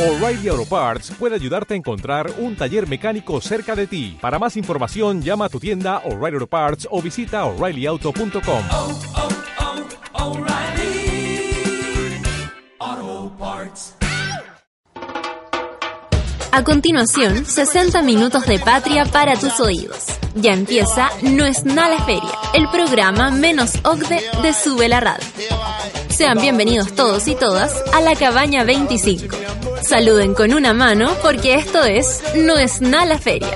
O'Reilly Auto Parts puede ayudarte a encontrar un taller mecánico cerca de ti. Para más información, llama a tu tienda O'Reilly Auto Parts o visita oreillyauto.com. oh, oh, Parts. A continuación, 60 minutos de patria para tus oídos. Ya empieza No es nada la feria, el programa menos OCDE de Sube la Radio. Sean bienvenidos todos y todas a la cabaña 25. Saluden con una mano porque esto es No es nada la feria.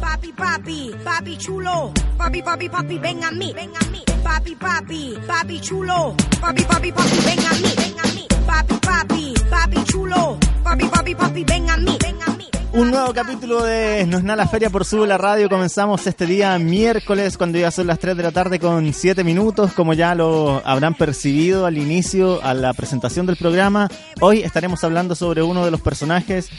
Papi, papi, papi chulo. Papi, papi, papi, ven a mí, ven a mí. Papi, papi, papi chulo. Papi, papi, papi, ven a mí, ven a mí. Papi, papi, papi chulo. Papi, papi, papi, ven a mí, ven a mí. Un nuevo capítulo de No es nada la feria por Sube la Radio. Comenzamos este día miércoles cuando ya son las 3 de la tarde con 7 minutos. Como ya lo habrán percibido al inicio, a la presentación del programa, hoy estaremos hablando sobre uno de los personajes.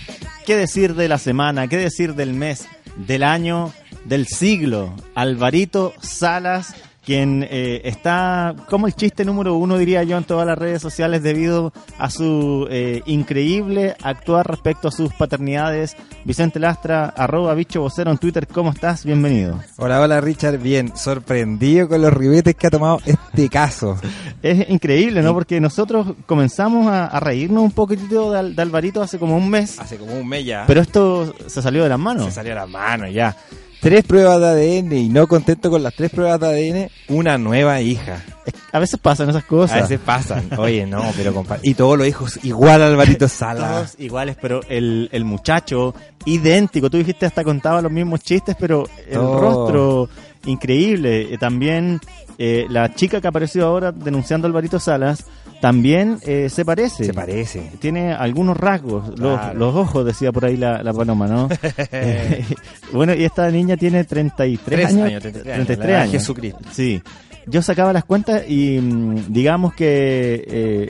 ¿Qué decir de la semana? ¿Qué decir del mes? Del año? Del siglo? Alvarito Salas quien eh, está como el chiste número uno, diría yo, en todas las redes sociales debido a su eh, increíble actuar respecto a sus paternidades. Vicente Lastra, arroba bicho vocero en Twitter, ¿cómo estás? Bienvenido. Hola, hola Richard, bien, sorprendido con los ribetes que ha tomado este caso. Es increíble, ¿no? Porque nosotros comenzamos a, a reírnos un poquitito de, de Alvarito hace como un mes, Hace como un mes ya. pero esto se salió de las manos. se salió a la mano ya. Tres pruebas de ADN y no contento con las tres pruebas de ADN, una nueva hija. A veces pasan esas cosas. A veces pasan. Oye, no, pero compadre. Y todos los hijos igual a Alvarito Sala. Todos iguales, pero el, el muchacho idéntico. Tú dijiste hasta contaba los mismos chistes, pero el rostro increíble. Eh, también eh, la chica que apareció ahora denunciando a Alvarito Salas también eh, se parece. Se parece. Tiene algunos rasgos, los, Claro. los ojos, decía por ahí la, la paloma, ¿no? Bueno, y esta niña tiene 33 Tres años. años, 33 años, 33 la edad de años. Jesucristo. Sí. Yo sacaba las cuentas y mm, digamos que eh,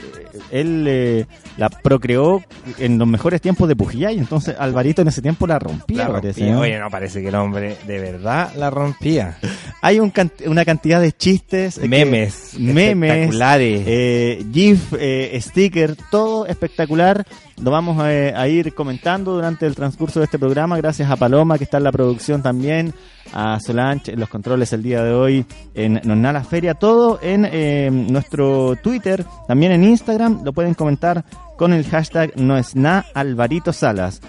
él eh, la procreó en los mejores tiempos de Pujillay, entonces Alvarito en ese tiempo la rompía, La parece. Oye, no, parece que el hombre de verdad la rompía. Hay un una cantidad de chistes, eh, que- Memes. memes, Espectaculares. eh, GIF, eh, sticker, todo espectacular. Lo vamos a, a ir comentando durante el transcurso de este programa, gracias a Paloma que está en la producción también, a Solange en los controles el día de hoy en Nonala Feria, todo en eh, nuestro Twitter, también en Instagram, lo pueden comentar con el hashtag no es na Alvarito Salas.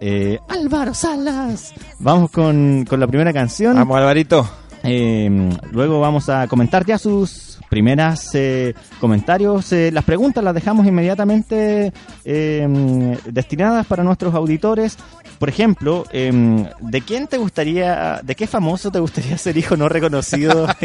Eh, Álvaro Salas. Vamos con, con la primera canción. Vamos, Alvarito. Eh, luego vamos a comentar ya sus primeras eh, comentarios. Eh, las preguntas las dejamos inmediatamente eh, destinadas para nuestros auditores. Por ejemplo, eh, ¿de quién te gustaría, de qué famoso te gustaría ser hijo no reconocido?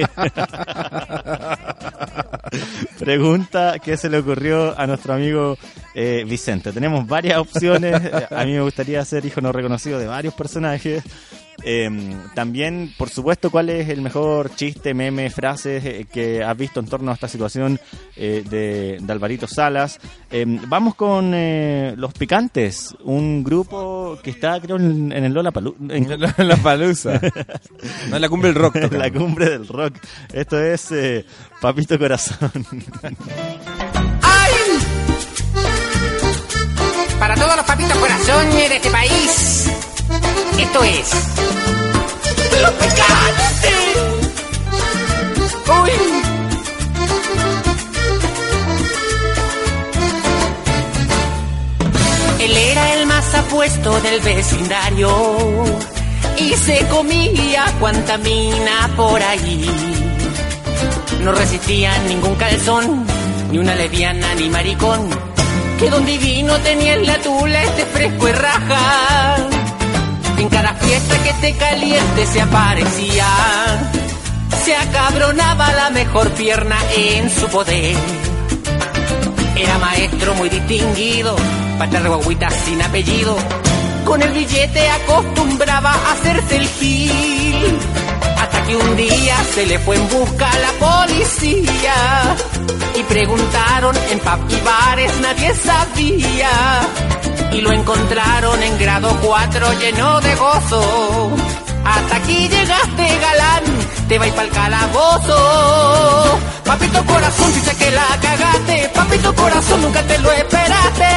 Pregunta que se le ocurrió a nuestro amigo eh, Vicente. Tenemos varias opciones. A mí me gustaría ser hijo no reconocido de varios personajes. Eh, también, por supuesto, cuál es el mejor chiste, meme, frase eh, que has visto en torno a esta situación eh, de, de Alvarito Salas. Eh, vamos con eh, Los Picantes, un grupo que está, creo, en, en el Lola en la palusa. No es la cumbre del rock. la tocamos. cumbre del rock. Esto es eh, Papito Corazón. ¡Ay! Para todos los papitos corazones de este país, esto es. ¡Los picantes! ¡Uy! Él era el más apuesto del vecindario y se comía cuanta mina por ahí. No resistía ningún calzón, ni una lesbiana ni maricón. Que don divino tenía en la tula este fresco y raja. En cada fiesta que te caliente se aparecía. Se acabronaba la mejor pierna en su poder. Era maestro muy distinguido, para de guaguitas sin apellido. Con el billete acostumbraba a hacerse el gil. Hasta que un día se le fue en busca a la policía. Y preguntaron en pub y bares, nadie sabía. Y lo encontraron en grado 4 lleno de gozo. Hasta aquí llegaste, galán, te vais pa'l calabozo. Papito corazón, dice que la cagaste. Papito corazón, nunca te lo esperaste.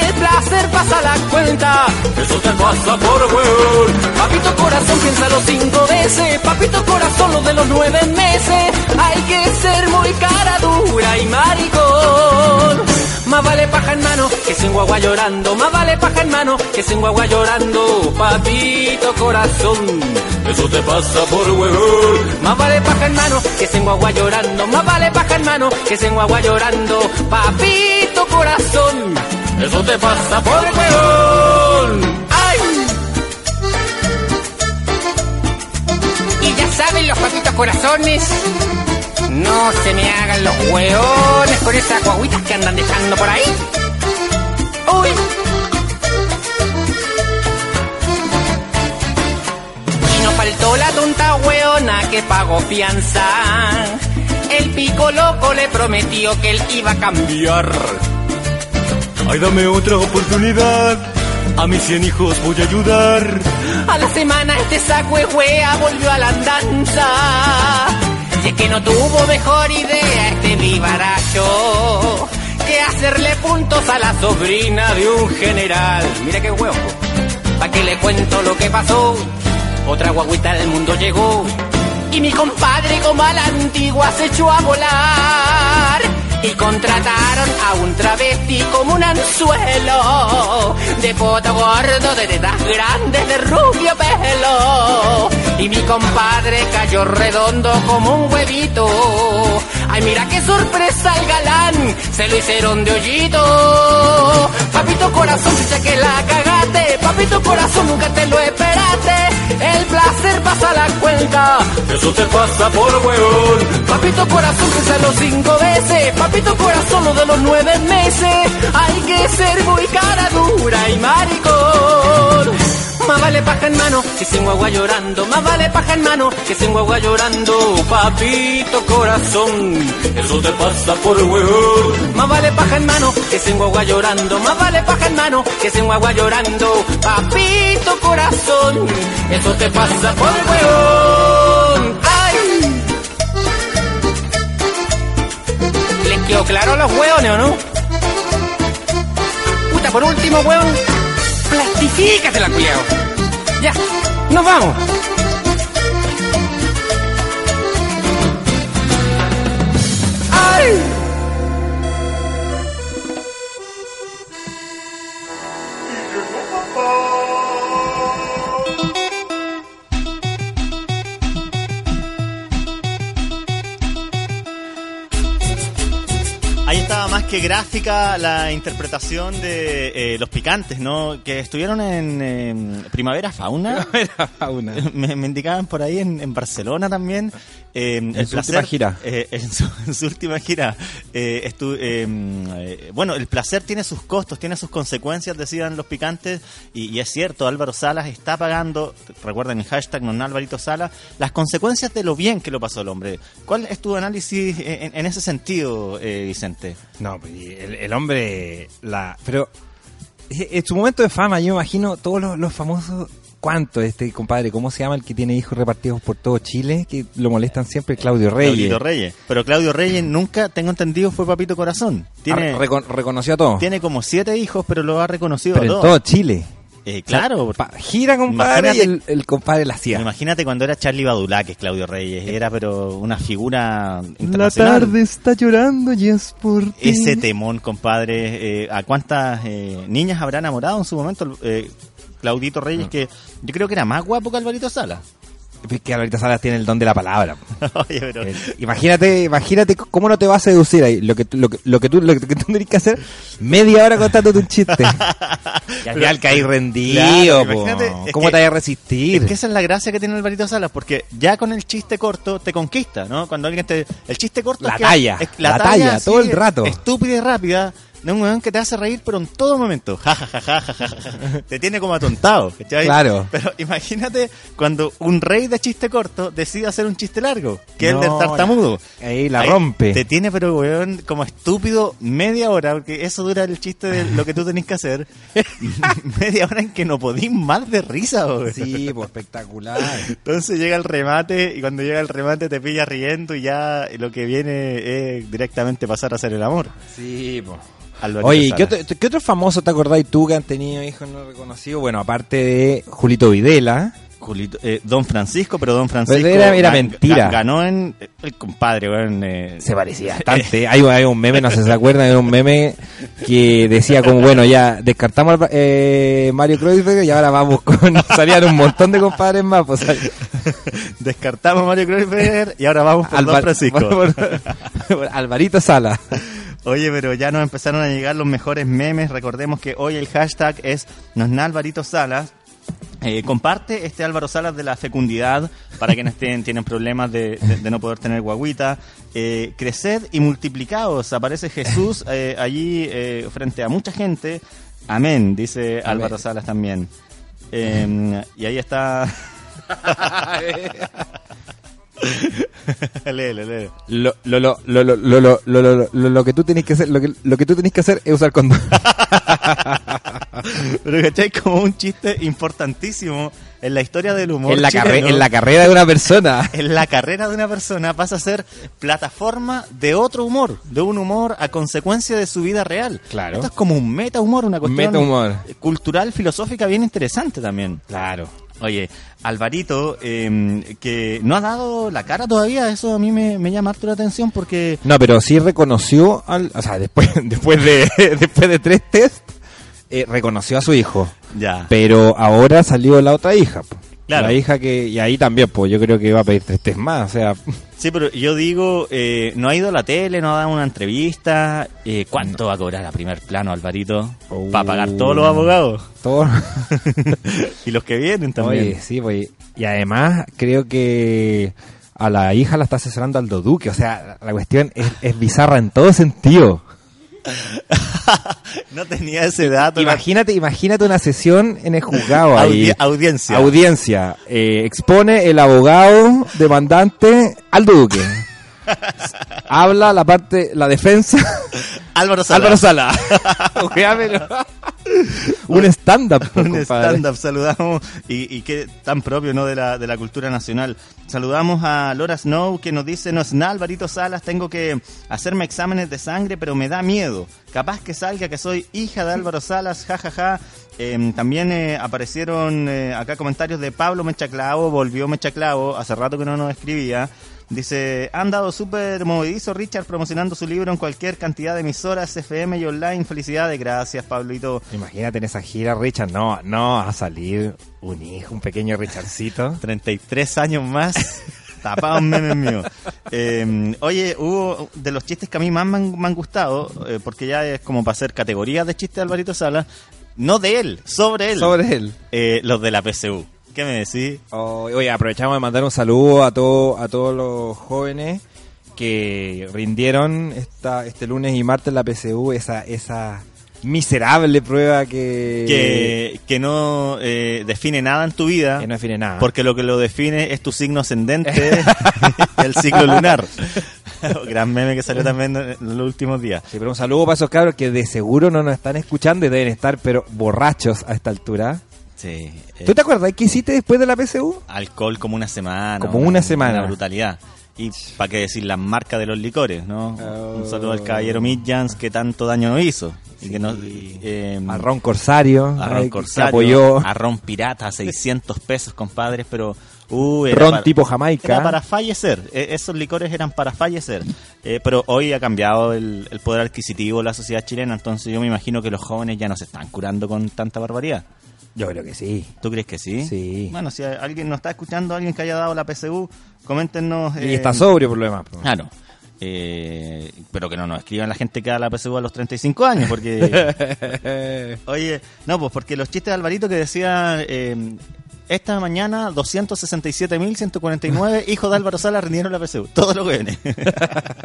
El placer pasa la cuenta, eso te pasa por weón. Papito corazón, piénsalo cinco veces. Papito corazón, lo de los nueve meses. Hay que ser muy cara dura y maricón. Más vale paja en mano que sin guagua llorando. Más vale paja en mano que sin guagua llorando. Papito corazón, eso te pasa por huevón. Más vale paja en mano que sin guagua llorando. Más vale paja en mano que sin guagua llorando. Papito corazón, eso te pasa por huevón. ¡Ay! Y ya saben los papitos corazones. No se me hagan los hueones con esas guaguitas que andan dejando por ahí. Uy. Y no faltó la tonta hueona que pagó fianza. El pico loco le prometió que él iba a cambiar. Ay, dame otra oportunidad. A mis cien hijos voy a ayudar. A la semana este saco huea volvió a la andanza. Y es que no tuvo mejor idea este vivaracho que hacerle puntos a la sobrina de un general. Mira qué huevo. ¿Pa' que le cuento lo que pasó? Otra guaguita del mundo llegó. Y mi compadre como a la antigua se echó a volar. Y contrataron a un travesti como un anzuelo De poto gordo, de tetas grandes, de rubio pelo. Y mi compadre cayó redondo como un huevito. Ay, mira qué sorpresa el galán, se lo hicieron de hoyito. Papito corazón, dice que la cagaste Papito corazón, nunca te lo esperaste El placer pasa la cuenta Eso te pasa por huevón. Papito corazón, piénsalo cinco veces. Papito corazón, lo de los nueve meses. Hay que ser muy cara dura y maricón. Más vale paja en mano que sin guagua llorando. Más vale paja en mano que sin guagua llorando. Papito corazón, Eso te pasa por huevón. más vale paja en mano que sin guagua llorando. Más vale paja en mano que sin guagua llorando. Papito corazón, eso te pasa por huevón. ¡Ay! ¿Les quedó claro los hueones o no? Puta, por último, hueón, plastifícate la culiao. Ya, nos vamos. Estaba más que gráfica la interpretación de eh, los picantes, ¿no? Que estuvieron en eh, Primavera Fauna. Fauna. me, me indicaban por ahí en, en Barcelona también. Eh, el su última gira. eh, en, su, en su última gira. eh, estu- eh, bueno, el placer tiene sus costos, tiene sus consecuencias, decían los picantes. Y, y es cierto, Álvaro Salas está pagando, recuerden el hashtag non Alvarito Salas, las consecuencias de lo bien que lo pasó el hombre. ¿Cuál es tu análisis en, en ese sentido, eh, Vicente? No, pues, el, el hombre, la, pero en su momento de fama, yo me imagino todos los, los famosos, ¿cuánto este compadre? ¿Cómo se llama el que tiene hijos repartidos por todo Chile? Que lo molestan siempre, Claudio Reyes. Claudito Reyes. Pero Claudio Reyes nunca, tengo entendido, fue Papito Corazón. Tiene, Ah, recon- reconoció a todos. tiene como siete hijos, pero lo ha reconocido pero a en todo Chile. Eh, claro, O sea, pa- gira, compadre, y el, el compadre la hacía. Imagínate cuando era Charlie Badulá, que es Claudio Reyes. Era pero una figura internacional. está llorando y es por ti. Ese temón, compadre. eh, ¿A cuántas eh, niñas habrá enamorado en su momento eh, Claudito Reyes? Mm. Que yo creo que era más guapo que Alvarito Sala. Es que Alvarito Salas tiene el don de la palabra. Oye, pero... Eh, imagínate, imagínate cómo no te va a seducir ahí. Lo que, lo que, lo que tú, lo que tú que hacer, media hora contándote un chiste. y al final caí rendido, Claro, imagínate, ¿Cómo te vas a resistir? Es que esa es la gracia que tiene Alvarito Salas, porque ya con el chiste corto te conquista, ¿no? Cuando alguien te... El chiste corto La es que- talla, es la talla, todo el rato. Estúpida y rápida, de un weón que te hace reír, pero en todo momento. Ja, ja, ja, ja, ja, ja, ja. Te tiene como atontado, ¿cachai? Claro. Pero imagínate cuando un rey de chiste corto decide hacer un chiste largo, que es el No, del tartamudo. Ahí la Ahí rompe. Te tiene, pero weón, como estúpido media hora, porque eso dura el chiste de lo que tú tenés que hacer. media hora en que no podís más de risa, weón. Sí, pues espectacular. Entonces llega el remate y cuando llega el remate te pilla riendo y ya lo que viene es directamente pasar a hacer el amor. Sí, pues. Alvarito Oye. ¿qué otro, ¿qué otro famoso te acordáis tú que han tenido hijos no reconocidos? Bueno, aparte de Julito Videla. Julito- eh, Don Francisco, pero Don Francisco Pero era- mentira. ga- ganó en el compadre, weón. eh, Se parecía bastante. Hay, hay un meme, no sé si se acuerdan, era un meme que decía como, bueno, ya descartamos eh, Mario Kreuzberger y ahora vamos con... Salían un montón de compadres más. Pues, Descartamos a Mario Kreuzberger y ahora vamos por Don Alvar- Francisco. por- por Alvarito Sala. Oye, pero ya nos empezaron a llegar los mejores memes. Recordemos que hoy el hashtag es Nosna Alvarito Salas. Eh, comparte este Álvaro Salas de la fecundidad para quienes tienen, tienen problemas de, de- de no poder tener guaguita. Eh, creced y multiplicaos. Aparece Jesús eh, allí eh, frente a mucha gente. Amén, dice Álvaro Salas también. Eh, y ahí está. léelo, léelo. Lo, lo, lo, lo, lo, lo, lo, lo, lo, que tú tienes que hacer, lo que, lo que tú tienes que hacer es usar condón. Pero ¿cachai? Como un chiste importantísimo en la historia del humor. en, la chileno. carre- en la carrera de una persona. En la carrera de una persona pasa a ser plataforma de otro humor, de un humor a consecuencia de su vida real. Claro. Esto es como un meta humor, una cuestión cultural, filosófica bien interesante también. Claro. Oye, Alvarito, eh, que no ha dado la cara todavía, eso a mí me, me llama harto la atención porque No, pero sí reconoció al, o sea, después, después de, después de tres test, eh, reconoció a su hijo. ya. Pero ahora salió la otra hija. Claro. La hija que, y ahí también, pues yo creo que va a pedir tres más, o sea, Sí, pero yo digo, eh, no ha ido a la tele, no ha dado una entrevista. Eh, ¿Cuánto va a cobrar a primer plano, Alvarito? Oh. Para pagar todos los abogados. todo. y los que vienen también. Oye, sí, pues, y además creo que a la hija la está asesorando Aldo Duque, o sea, la cuestión es, es bizarra en todo sentido. no tenía ese dato. la- Imagínate, imagínate una sesión en el juzgado ahí. Audi- audiencia. Audiencia. Eh, expone el abogado demandante Aldo Duque. Habla la parte, la defensa. Álvaro Sala. Álvaro Sala. Un stand-up. Un stand-up, saludamos, y, y qué tan propio ¿no? de, la, de la cultura nacional. Saludamos a Laura Snow que nos dice, no es nada, Alvarito Salas, tengo que hacerme exámenes de sangre, pero me da miedo. Capaz que salga que soy hija de Álvaro Salas, jajaja. Eh, también eh, aparecieron eh, acá comentarios de Pablo Mechaclavo, volvió Mechaclavo, hace rato que no nos escribía. Dice, han dado súper movedizo Richard promocionando su libro en cualquier cantidad de emisoras, FM y online. Felicidades, gracias Pablito. Imagínate en esa gira, Richard. No, no, va a salir un hijo, un pequeño Richardcito. 33 años más. Tapados memes míos. Eh, oye, hubo de los chistes que a mí más me han, me han gustado, eh, porque ya es como para hacer categorías de chistes de Alvarito Sala, no de él, sobre él. Sobre él. Eh, los de la PSU. ¿Qué me decís? Oh, oye, aprovechamos de mandar un saludo a, todo, a todos los jóvenes que rindieron esta, este lunes y martes la PSU, esa, esa miserable prueba que, Que, que no eh, define nada en tu vida. que no define nada. Porque lo que lo define es tu signo ascendente el ciclo lunar. Gran meme que salió también en los últimos días. Sí, pero un saludo para esos cabros que de seguro no nos están escuchando y deben estar pero borrachos a esta altura. Sí. eh, ¿Tú te acuerdas qué hiciste después de la PSU? alcohol como una semana. Como una semana. Una brutalidad. Y para qué decir las marcas de los licores, ¿no? Oh. Un saludo al caballero Midjans que tanto daño nos hizo. Y que nos, eh, Marrón Corsario, Arrón ay, que Corsario, apoyó. Arrón Pirata, 600 pesos, compadres, pero... Uh, era Ron para- tipo Jamaica. Era para fallecer, Eh, esos licores eran para fallecer. Eh, pero hoy ha cambiado el, el poder adquisitivo de la sociedad chilena, entonces yo me imagino que los jóvenes ya no se están curando con tanta barbaridad. Yo creo que sí. ¿Tú crees que sí? Sí. Bueno, si alguien nos está escuchando, alguien que haya dado la PSU, coméntenos. Y eh, está sobrio por lo demás. Claro. Eh, pero que no nos escriban la gente que da la PSU a los 35 años, porque... Oye, no, pues porque los chistes de Alvarito que decía... eh, esta mañana 267.149 hijos de Álvaro Salas rindieron la PSU. Todo lo que viene.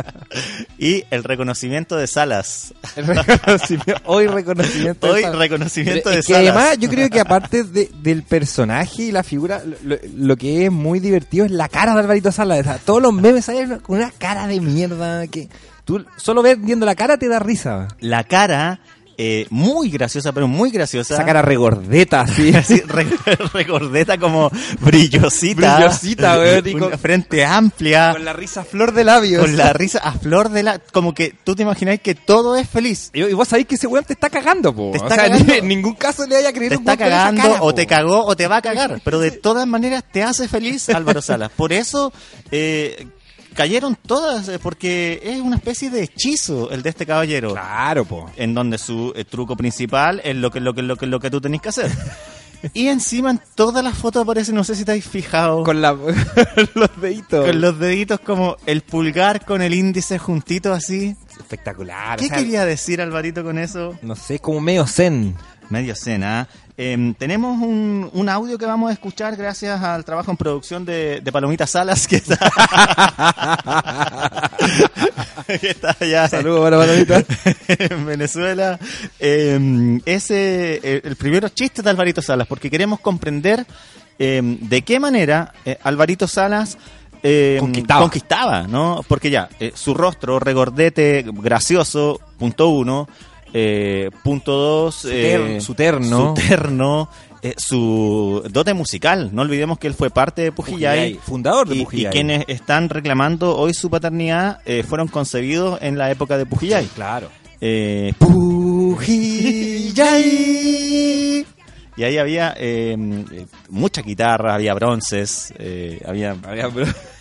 y el reconocimiento de Salas. El reconocimiento- hoy reconocimiento. de Hoy Salas. reconocimiento de es que Salas. además yo creo que aparte de- del personaje y la figura, lo, lo que es muy divertido es la cara de Alvarito Salas. O sea, todos los memes salen con una cara de mierda que tú solo ver viendo la cara te da risa. La cara, eh, muy graciosa, pero muy graciosa. Esa cara regordeta, re- regordeta como brillosita. Brillosita, weón, y Una con- frente amplia. Con la risa flor de labios. Con la risa a flor de la... Como que tú te imagináis que todo es feliz. Y, y vos sabéis que ese weón te está cagando, po. Te o sea, cagando. en ningún caso le vaya a creer Te un está cagando cara, o te cagó o te va a cagar. Pero de todas maneras te hace feliz Álvaro Salas. Por eso eh, cayeron todas, eh, porque es una especie de hechizo el de este caballero. Claro, po. En donde su eh, truco principal es lo que, lo que, lo que, lo que tú tenés que hacer. Y encima en todas las fotos aparece, no sé si te habéis fijado, con, Con la, los deditos. los deditos como el pulgar con el índice juntito así. Espectacular. ¿Qué o sea, quería decir Alvarito con eso? No sé, como medio zen. Medio cena. Eh, tenemos un, un audio que vamos a escuchar gracias al trabajo en producción de, de Palomita Salas, que está, que está allá Saludos para Palomita. en Venezuela. Eh, ese, eh, el primero chiste de Alvarito Salas, porque queremos comprender eh, de qué manera eh, Alvarito Salas eh, Conquistaba. conquistaba, ¿no? Porque ya, eh, su rostro regordete, gracioso, punto uno. Eh, punto dos, Su ter- eh, su terno. su terno, eh, su dote musical. No olvidemos que él fue parte de Pujillay. Pujillay, fundador de Pujillay. Y quienes están reclamando hoy su paternidad eh, fueron concebidos en la época de Pujillay. Claro. Eh, Pujillay. Y ahí había eh, mucha guitarra, había bronces, eh, había, Había,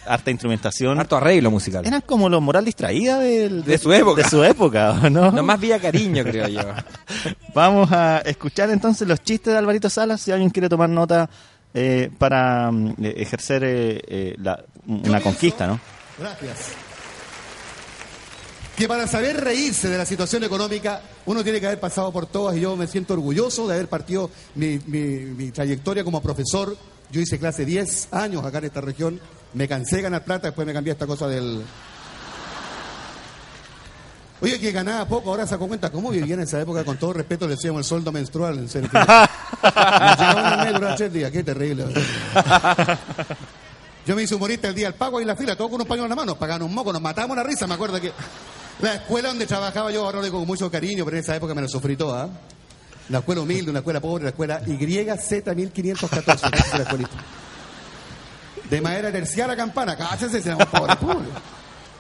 harta instrumentación. Harto arreglo musical. Eran como los moral distraída del- De su época. De su época, ¿o ¿no? No más vía cariño, creo yo. Vamos a escuchar entonces los chistes de Alvarito Salas. Si alguien quiere tomar nota eh, para mm, eh, ejercer eh, eh, la- una conquista, ¿no? Gracias. Que para saber reírse de la situación económica, uno tiene que haber pasado por todas y yo me siento orgulloso de haber partido mi, mi- mi trayectoria como profesor. Yo hice clase 10 años acá en esta región, me cansé de ganar plata, después me cambié a esta cosa del... Oye, que ganaba poco, ahora saco cuenta cómo vivía en esa época, con todo respeto le decíamos el sueldo menstrual. En serio. Me llegaba un mes, duraba tres días, qué terrible. Yo me hice humorista el día del pago y la fila, todo con un pañuelo en la mano, pagaban un moco, nos matamos la risa, me acuerdo que la escuela donde trabajaba yo, ahora lo digo con mucho cariño, pero en esa época me lo sufrí toda. La escuela humilde, una escuela pobre, la escuela YZ1514, esa es la escuelita. De madera terciaria campana, cáchese, éramos pobres, pobres.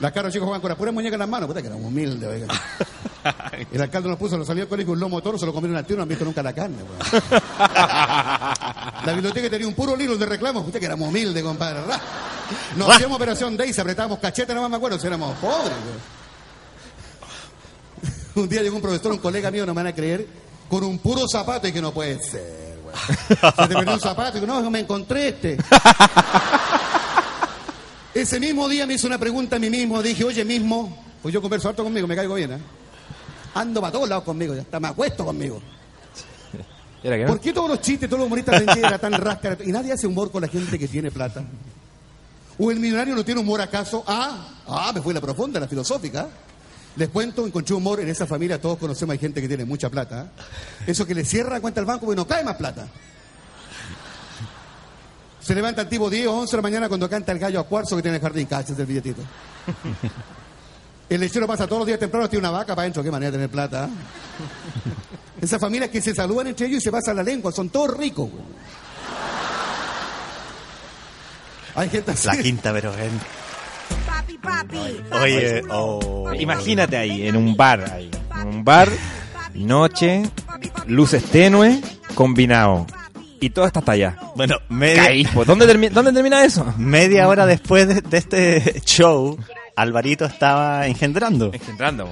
Las caros chicos jugaban con las puras muñecas en las manos, puta que éramos humildes, oiga. El alcalde nos puso, nos salió al colegio un lomo de toro, se lo comieron al tío, no han visto nunca la carne, weón. La biblioteca tenía un puro libro de reclamos, usted que éramos humildes, compadre. Nos hacíamos operación Daisy, apretábamos cachete, no más me acuerdo, si éramos pobres, weón. Un día llegó un profesor, un colega mío, no me van a creer, con un puro zapato y que no puede ser, weón. Se te perdió un zapato y que no, me encontré este. Ese mismo día me hizo una pregunta a mí mismo, dije, oye mismo, pues yo converso harto conmigo, me caigo bien, ¿eh? Ando para todos lados conmigo, ya hasta me acuesto conmigo. ¿Era que no? ¿Por qué todos los chistes, todos los humoristas de era tan rasca y nadie hace humor con la gente que tiene plata? ¿O el millonario no tiene humor acaso? Ah, ah, me fui a la profunda, la filosófica. Les cuento, encontré humor en esa familia, todos conocemos, hay gente que tiene mucha plata. Eso que le cierra la cuenta al banco porque no cae más plata. Se levanta el tipo 10 o 11 de la mañana cuando canta el gallo a cuarzo que tiene el jardín, cachas del billetito. El lechero pasa todos los días temprano, tiene una vaca para adentro, qué manera de tener plata. ¿eh? Esas familias que se saludan entre ellos y se pasan la lengua, son todos ricos. güey. Hay gente así. La quinta Verogén. Papi, papi. Oye, oh. Imagínate ahí, en un bar, ahí. En un bar, noche, luces tenues, combinado. Y todo está hasta allá. Bueno, media, Caí, pues, ¿dónde, termi- ¿Dónde termina eso? media hora después de, de este show, Alvarito estaba engendrando. Engendrando.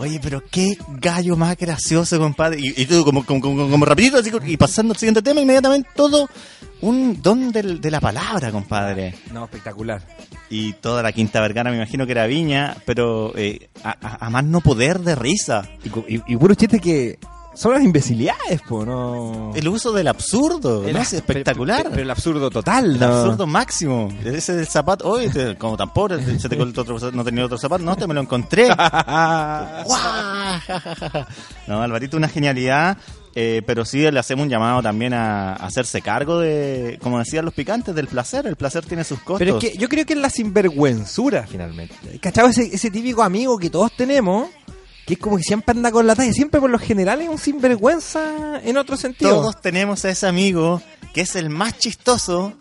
Oye, pero qué gallo más gracioso, compadre. Y, y tú, como, como, como, como rapidito, así, y pasando al siguiente tema, inmediatamente todo un don del- de la palabra, compadre. No, espectacular. Y toda la Quinta Vergara, me imagino que era Viña, pero eh, a, a- a más no poder de risa. Y, y, y puro chiste que son las imbecilidades, po, no. El uso del absurdo, El- ¿no? Es espectacular. Pero, el absurdo total, El ¿no? absurdo máximo. Ese del zapato. Te- como tan pobre, te- se te cortó otro, no tenía otro zapato. No, te me lo encontré. No, Alvarito, una genialidad. eh, pero sí le hacemos un llamado también a, a hacerse cargo de, como decían los picantes, del placer. El placer tiene sus costos. Pero es que yo creo que es la sinvergüenzura, finalmente. ¿Cachado? Ese, ese típico amigo que todos tenemos, que es como que siempre anda con la talla, siempre por lo general es un sinvergüenza en otro sentido. Todos tenemos a ese amigo que es el más chistoso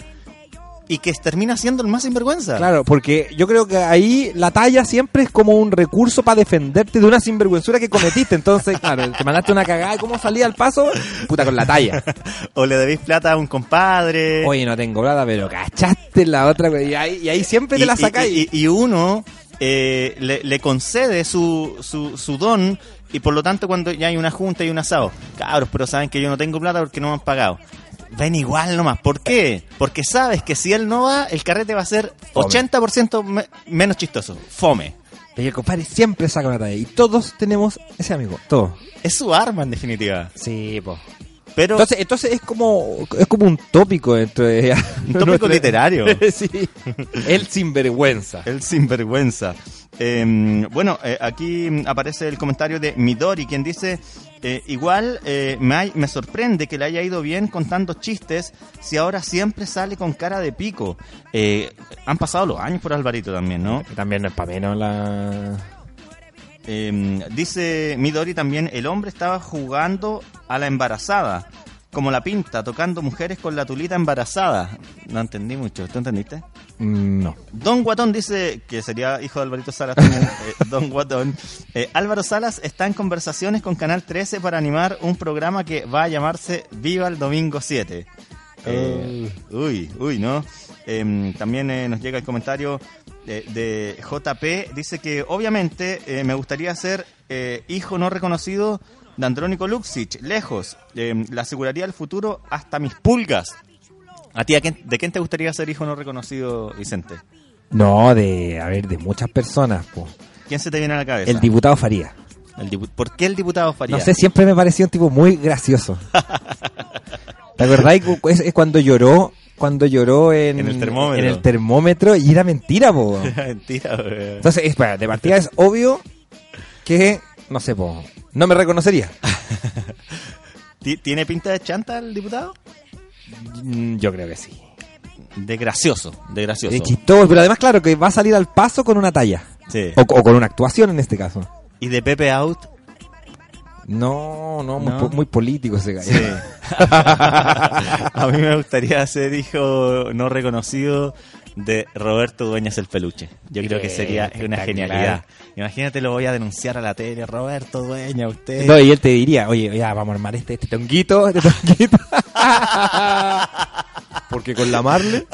y que termina siendo el más sinvergüenza. Claro, porque yo creo que ahí la talla siempre es como un recurso para defenderte de una sinvergüenzura que cometiste. Entonces, claro, te mandaste una cagada y cómo salía al paso, puta con la talla. O le debéis plata a un compadre. Oye, no tengo plata, pero cachaste la otra, y ahí, y ahí siempre te la sacáis. Y, y- y uno eh, le, le concede su, su, su don y por lo tanto cuando ya hay una junta y un asado, cabros, pero saben que yo no tengo plata porque no me han pagado. Ven igual nomás. ¿Por qué? Porque sabes que si él no va, el carrete va a ser Fome. 80% me- menos chistoso. Fome. Pero el compadre siempre saca una talla. Y todos tenemos ese amigo. Todos. Es su arma en definitiva. Sí, po. Pero Entonces, entonces es como es como un tópico Un tópico literario. sí. El sinvergüenza. El sinvergüenza. Eh, bueno, eh, aquí aparece el comentario de Midori, quien dice, eh, igual eh, me, hay- me sorprende que le haya ido bien contando chistes si ahora siempre sale con cara de pico. Han pasado los años por Alvarito también, ¿no? También no es para menos la... Eh, dice Midori también, el hombre estaba jugando a la embarazada, como la pinta, tocando mujeres con la tulita embarazada. No entendí mucho, ¿tú entendiste? Mm, No. Don Guatón dice, que sería hijo de Alvarito Salas también, eh, Don Guatón. eh, Álvaro Salas está en conversaciones con Canal 13 para animar un programa que va a llamarse Viva el Domingo 7. Eh, uy, uy, ¿no? Em, también nos llega el comentario de, de JP. Dice que obviamente eh, me gustaría ser eh, hijo no reconocido de Andrónico Luxich, lejos. Em, le aseguraría el futuro hasta mis pulgas. ¿A ti a quién- de quién te gustaría ser hijo no reconocido, Vicente? No, de, a ver, de muchas personas, po. ¿Quién se te viene a la cabeza? El diputado Faría. El dipu- ¿Por qué el diputado Faría? No sé, siempre me pareció un tipo muy gracioso. ¿Te Es, es cuando lloró, cuando lloró en, En el termómetro. en el termómetro y era mentira, po. Mentira, güey. Entonces, espera, de partida es obvio que, no sé, po, no me reconocería. ¿Ti- ¿Tiene pinta de chanta el diputado? Mm, Yo creo que sí. De gracioso, de gracioso. Es chistoso, pero además, claro, que va a salir al paso con una talla. Sí. O, o con una actuación en este caso. ¿Y de Pepe Out? No, no, muy, No. po- muy político ese gallo. Sí. a mí me gustaría ser hijo no reconocido de Roberto Dueñas el Peluche. Yo creo que sería una genialidad. Imagínate, lo voy a denunciar a la tele. Roberto Dueñas, usted. No, y él te diría, oye, ya, vamos a armar este, este tonguito, este tonguito. Porque con la Marle.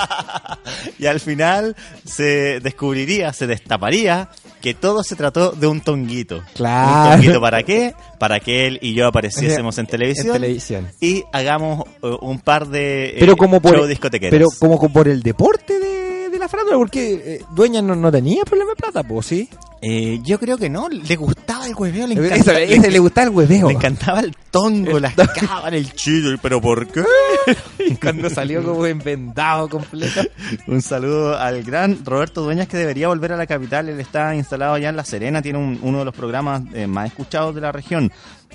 y al final se descubriría, se destaparía que todo se trató de un tonguito. Claro. ¿Un tonguito para qué? Para que él y yo apareciésemos en televisión. En televisión. Y hagamos eh, un par de eh, Pero como por discotequeros. pero como co- por el deporte de, de la farándula, porque eh, Dueña no, no tenía problema de plata, pues sí. Eh, yo creo que no, le gustaba el hueveo, le Eso, encantaba, ese le gustaba el hueveo. le encantaba el tongo, las cabas, el chido, pero ¿por qué? Cuando salió como inventado completo. Un saludo al gran Roberto Dueñas que debería volver a la capital. Él está instalado allá en La Serena, tiene un- uno de los programas eh, más escuchados de la región.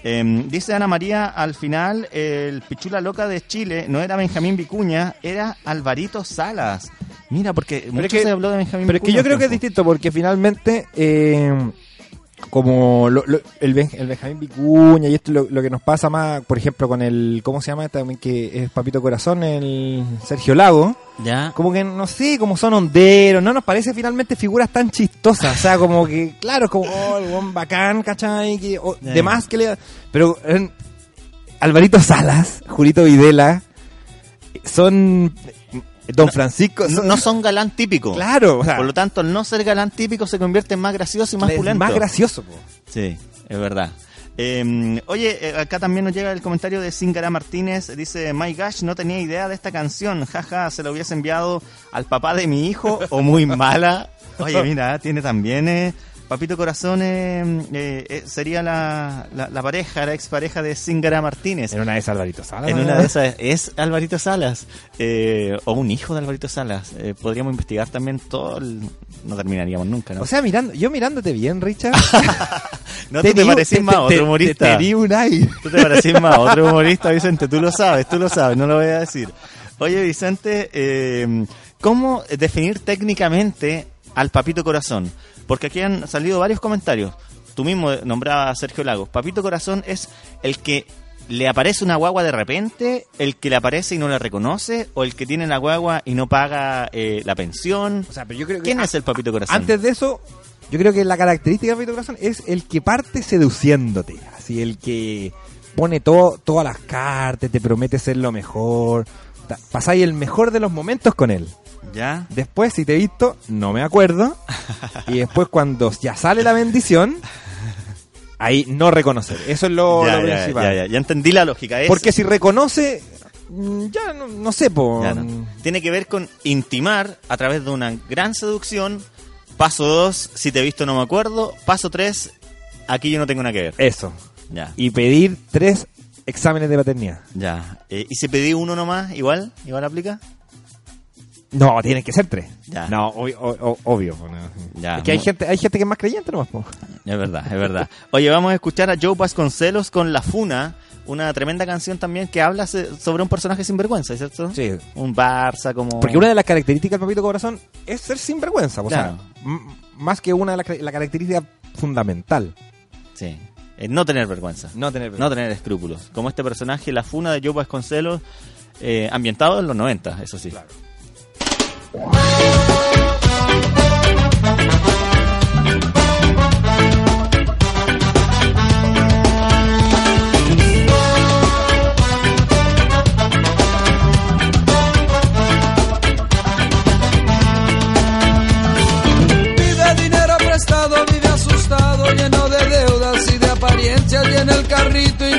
Eh, dice Ana María, al final el Pichula Loca de Chile no era Benjamín Vicuña, era Alvarito Salas. Mira, porque mucho es que- se habló de Benjamín Pero es que Vicuña yo creo que es distinto, porque finalmente, eh, como lo- lo- el, Ben- el Benjamín Vicuña y esto lo, lo que nos pasa más, por ejemplo, con el, ¿cómo se llama? También que es Papito Corazón, el Sergio Lago. Ya. Como que, no sé, como son honderos, no nos parece finalmente figuras tan chistosas. O sea, como que, claro, es como, oh, el buen bacán, ¿cachai? Que, o, Ya. de más que le Pero eh, Alvarito Salas, Julito Videla, son Don Francisco, No, son, no son galán típico. claro, o sea, Por lo tanto, no ser galán típico se convierte en más gracioso y más pulento. más gracioso. po. Sí, es verdad. Eh, oye, eh, acá también nos llega el comentario de Zingara Martínez. Dice, My gosh, no tenía idea de esta canción. Jaja, se lo hubiese enviado al papá de mi hijo o muy mala. Oye, mira, tiene también... eh, Papito Corazón eh, eh, eh, sería la, la, la pareja, la expareja de Zingara Martínez. En una de esas Alvarito Salas. En ¿no? una de esas es Alvarito Salas, eh, o un hijo de Alvarito Salas. Eh, podríamos investigar también todo el... No terminaríamos nunca, ¿no? O sea, mirando, yo mirándote bien, Richard. no tú te parecís más a te- otro te- humorista. Te, di un aire. Tú te parecís más a otro humorista, Vicente. Tú lo sabes, tú lo sabes, no lo voy a decir. Oye, Vicente, eh, ¿cómo definir técnicamente al Papito Corazón? Porque aquí han salido varios comentarios. Tú mismo nombrabas a Sergio Lagos. Papito Corazón es el que le aparece una guagua de repente, el que le aparece y no la reconoce, o el que tiene la guagua y no paga eh, la pensión. O sea, pero yo creo que ¿Quién a- es el Papito Corazón? Antes de eso, yo creo que la característica de Papito Corazón es el que parte seduciéndote. Así, el que pone todo, todas las cartas, te promete ser lo mejor. Pasáis el mejor de los momentos con él. ¿Ya? Después, si te he visto, no me acuerdo. y después, cuando ya sale la bendición, ahí no reconocer. Eso es lo, ya, lo ya, principal. ya, entendí la lógica. Es- Porque si reconoce, mm, ya no, no sé, po. Ya no. Tiene que ver con intimar a través de una gran seducción. Paso 2, si te he visto no me acuerdo. Paso 3, aquí yo no tengo nada que ver. Eso. Ya. Y pedir tres exámenes de paternidad. Ya. Eh, ¿Y si pedí uno nomás, igual? ¿Igual aplica? No, tienen que ser tres. Ya. No, obvio. o- o- obvio. Ya, Es que hay gente, hay gente que es más creyente nomás, po. Es verdad, es verdad. Oye, vamos a escuchar a Joe Vasconcelos con La Funa, una tremenda canción también que habla sobre un personaje sinvergüenza, ¿cierto? Sí. Un Barça como... Porque una de las características del papito corazón es ser sinvergüenza. O Claro. sea, más que una de las la característica fundamental. Sí. Eh, no tener vergüenza. No tener No tener escrúpulos. Como este personaje, La Funa de Joe Vasconcelos, eh, ambientado en los 90, eso sí. Pide y en el carrito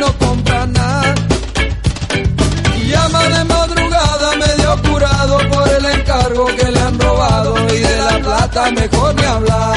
mejor ni hablar.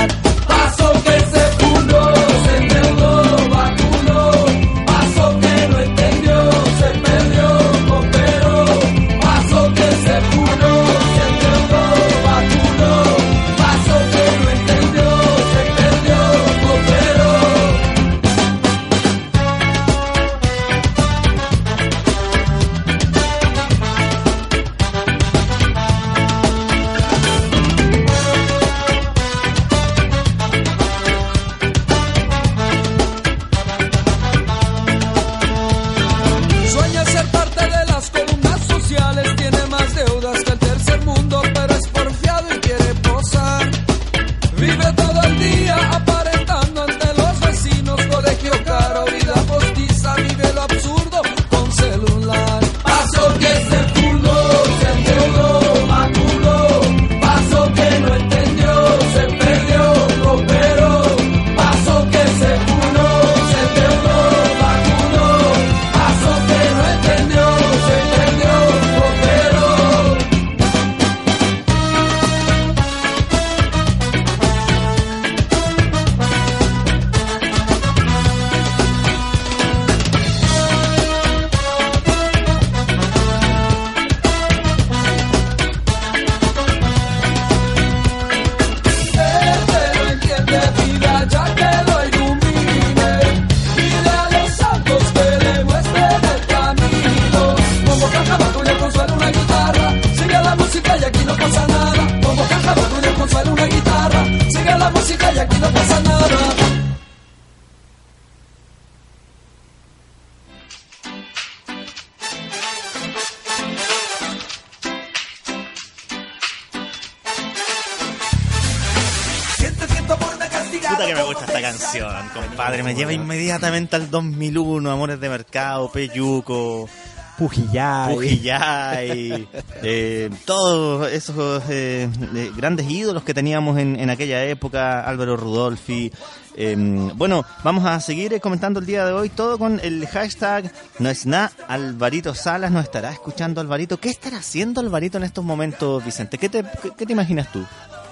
Inmediatamente al 2001, Amores de Mercado, Peyuco, Pujillay. Pujillay, eh, todos esos eh, eh, grandes ídolos que teníamos en, en aquella época, Álvaro Rudolfi. Eh, bueno, vamos a seguir eh, comentando el día de hoy todo con el hashtag no es nada. Alvarito Salas nos estará escuchando Alvarito. ¿Qué estará haciendo Alvarito en estos momentos, Vicente? ¿Qué te, qué, qué te imaginas tú?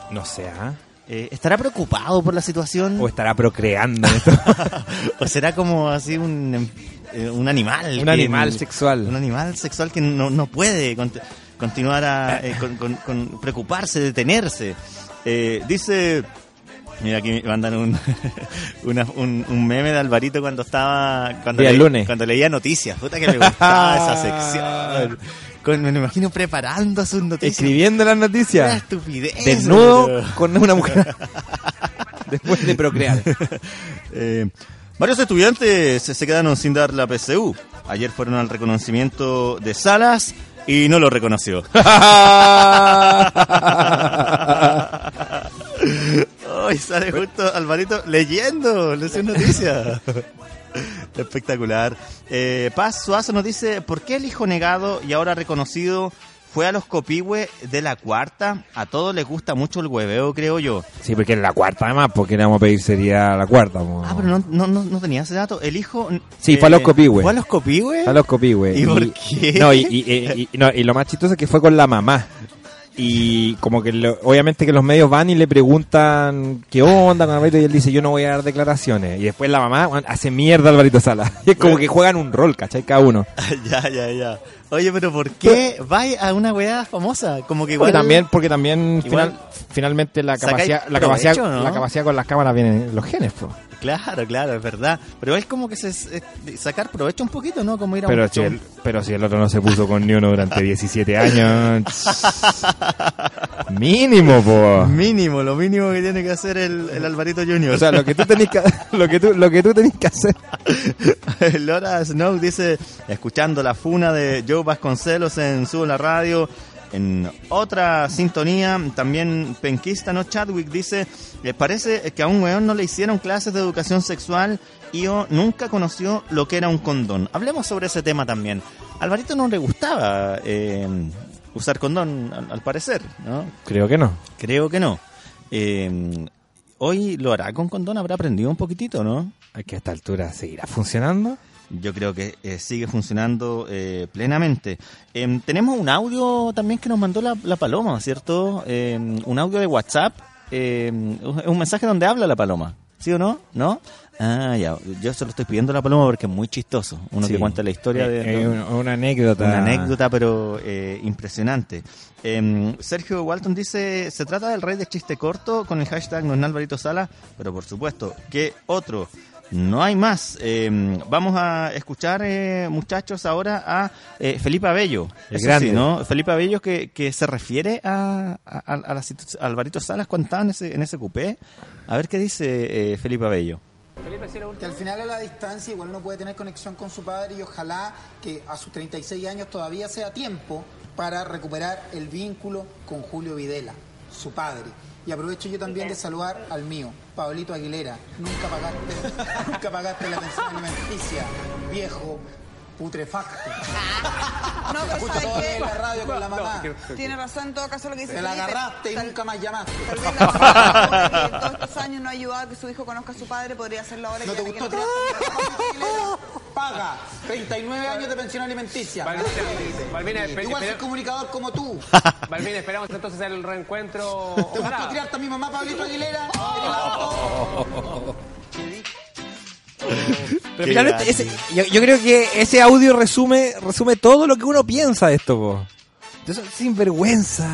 No sé, ¿ah? Eh, ¿Estará preocupado por la situación? O estará procreando. ¿O será como así un, eh, un animal? Un animal sexual. Un animal sexual que no, no puede cont- continuar a eh, con, con- con preocuparse, detenerse. Eh, dice... Mira, aquí me mandan un, una- un, un meme de Alvarito cuando estaba... Cuando, le- lunes. cuando leía noticias. Puta que me gustaba esa sección. Con- me lo imagino preparando sus noticias. Escribiendo las Una noticias. estupidez. Desnudo con una mujer. Después de procrear. Eh, varios estudiantes se quedaron sin dar la PSU. Ayer fueron al reconocimiento de Salas y no lo reconoció. Hoy sale justo Alvarito leyendo las noticias. Espectacular. Eh, Paz Suazo nos dice, ¿por qué el hijo negado y ahora reconocido fue a los copihue de la cuarta? A todos les gusta mucho el hueveo, creo yo. Sí, porque es la cuarta además, porque le vamos a pedir sería la cuarta. po. Ah, pero no, no, no, no tenía ese dato. El hijo... Sí, fue a los copihue. ¿Fue a los copihue? A los copihue. ¿Y por qué? No, y, y- y- y- no, y lo más chistoso es que fue con la mamá. Y como que lo- obviamente que los medios van y le preguntan qué onda con Alvarito y él dice yo no voy a dar declaraciones. Y después la mamá bueno, hace mierda a Alvarito Sala. Y es como que juegan un rol, ¿cachai? Cada uno. ya, ya, ya. Oye, pero ¿por qué vais a una weá famosa? Como que igual... Porque también, porque también igual final- finalmente la capacidad, la provecho, capacidad, ¿no? la capacidad con las cámaras vienen los genes, po. Claro, claro, es verdad. Pero es como que se, es- sacar provecho un poquito, ¿no? Como ir a Pero un si, el, pero si el otro no se puso con ni uno durante 17 años. mínimo, po. Mínimo, lo mínimo que tiene que hacer el, el Alvarito Junior. O sea, lo que tú tenés que, lo que tú, lo que tú tenés que hacer. Laura Snow dice, escuchando la funa de Joe Vasconcelos en Sube la Radio. En otra sintonía, también penquista, ¿no? Chadwick dice, "Eh, parece que a un weón no le hicieron clases de educación sexual y o nunca conoció lo que era un condón. Hablemos sobre ese tema también. A Alvarito no le gustaba eh, usar condón, al, al parecer, ¿no? Creo que no. Creo que no. Eh, hoy lo hará con condón, habrá aprendido un poquitito, ¿no? Que a esta altura seguirá funcionando. Yo creo que eh, sigue funcionando eh, plenamente. Em, tenemos un audio también que nos mandó la, la Paloma, ¿cierto? Em, un audio de WhatsApp. em, es un mensaje donde habla la Paloma. ¿Sí o no? ¿No? Ah, ya. Yo se lo estoy pidiendo a la Paloma porque es muy chistoso. Uno Sí. que cuenta la historia de... Eh, eh, una, una anécdota. Una anécdota, pero eh, impresionante. Sergio Walton dice, se trata del rey de chiste corto con el hashtag no Alvarito Sala, pero por supuesto, ¿qué otro? No hay más. Em, vamos a escuchar, eh, muchachos, ahora a eh, Felipe Abello. El Eso grande. sí, ¿no? Felipe Abello que, que se refiere a, a, a- a la a Alvarito Salas cuando estaba en ese, en ese cupé. A ver qué dice eh, Felipe Abello. Que al final a la distancia igual no puede tener conexión con su padre y ojalá que a sus 36 años todavía sea tiempo para recuperar el vínculo con Julio Videla, su padre. Y aprovecho yo también de saludar al mío, Pablito Aguilera. Nunca pagaste, nunca pagaste la pensión alimenticia, viejo putrefacto. No, Te pero escucho ¿sabe todo en la radio con la mamá. Tiene razón en todo caso lo que dice Te la Felipe. agarraste y Tal- nunca más llamaste. Tal vez la persona que todos estos años no ha ayudado a que su hijo conozca a su padre, podría hacerlo ahora. ¿No que te gustó? que no- Paga 39 años de pensión alimenticia. Malvina, Igual soy comunicador como tú. Malvina, esperamos entonces el reencuentro. ¿Te gustó tirarte a mi mamá, Pablito Aguilera? Pero finalmente, ese- yo, yo creo que ese audio resume resume todo lo que uno piensa de esto, po. Entonces, sin vergüenza.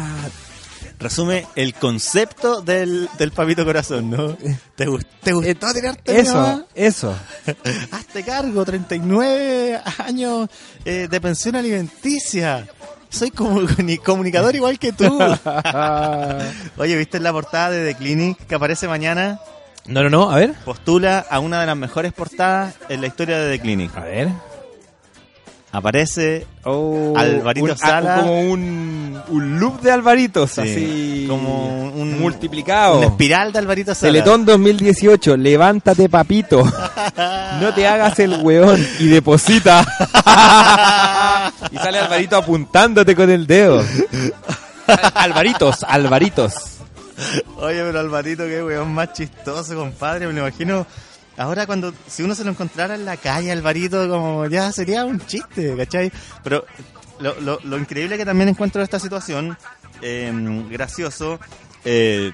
Resume el concepto del, del papito corazón, ¿no? ¿Te, gust- te gustó tirarte mi Eso, eso. Hazte cargo, 39 años eh, de pensión alimenticia. Soy comunicador igual que tú. Oye, ¿viste la portada de The Clinic que aparece mañana? No, no, no, a ver. Postula a una de las mejores portadas en la historia de The Clinic. A ver. Aparece Oh, Alvarito un- ah, Sala. como un, un loop de Alvaritos, Sí, así. como un multiplicado. Una espiral de Alvarito Sala. Teletón 2018, levántate papito. No te hagas el weón y deposita. y sale Alvarito apuntándote con el dedo. Alvaritos, Alvaritos. Oye, pero Alvarito, qué weón más chistoso, compadre. Me lo imagino. Ahora cuando, si uno se lo encontrara en la calle, Alvarito, como ya sería un chiste, ¿cachai? Pero lo, lo, lo increíble que también encuentro de esta situación, eh, gracioso, eh,